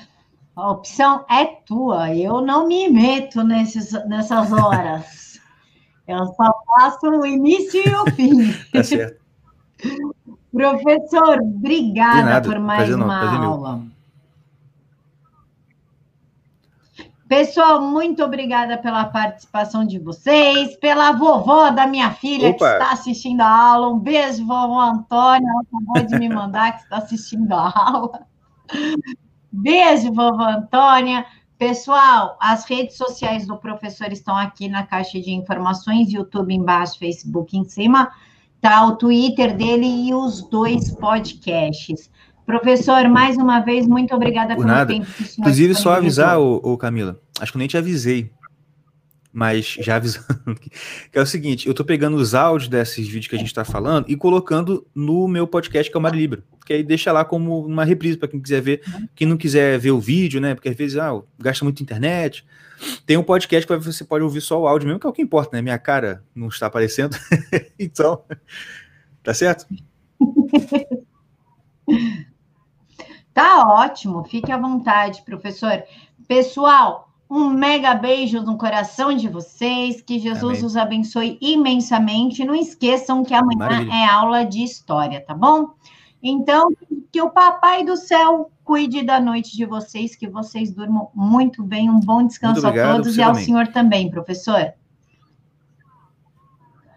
Speaker 1: A opção é tua. Eu não me meto nesses, nessas horas. (laughs) Eu só faço o início e o fim. (laughs)
Speaker 2: tá certo.
Speaker 1: Professor, obrigada por mais uma aula. Pessoal, muito obrigada pela participação de vocês, pela vovó da minha filha Opa. que está assistindo a aula. Um beijo, vovó Antônia, ela acabou de me mandar que está assistindo a aula. Beijo, vovó Antônia. Pessoal, as redes sociais do professor estão aqui na caixa de informações, YouTube embaixo, Facebook em cima, tá o Twitter dele e os dois podcasts. Professor, mais uma vez, muito obrigada
Speaker 2: Por pelo nada. tempo que Inclusive, só avisar, ô, ô, Camila, acho que eu nem te avisei, mas já avisando, (laughs) que é o seguinte, eu tô pegando os áudios desses vídeos que a gente está falando e colocando no meu podcast, que é o Mari Libra, que aí deixa lá como uma reprise para quem quiser ver, quem não quiser ver o vídeo, né, porque às vezes, ah, gasta muito internet, tem um podcast que você pode ouvir só o áudio mesmo, que é o que importa, né, minha cara não está aparecendo, (laughs) então, tá certo? (laughs)
Speaker 1: Tá ótimo, fique à vontade, professor. Pessoal, um mega beijo no coração de vocês, que Jesus Amém. os abençoe imensamente. Não esqueçam que amanhã Maravilha. é aula de história, tá bom? Então, que o Papai do Céu cuide da noite de vocês, que vocês durmam muito bem. Um bom descanso obrigado, a todos e ao também. senhor também, professor.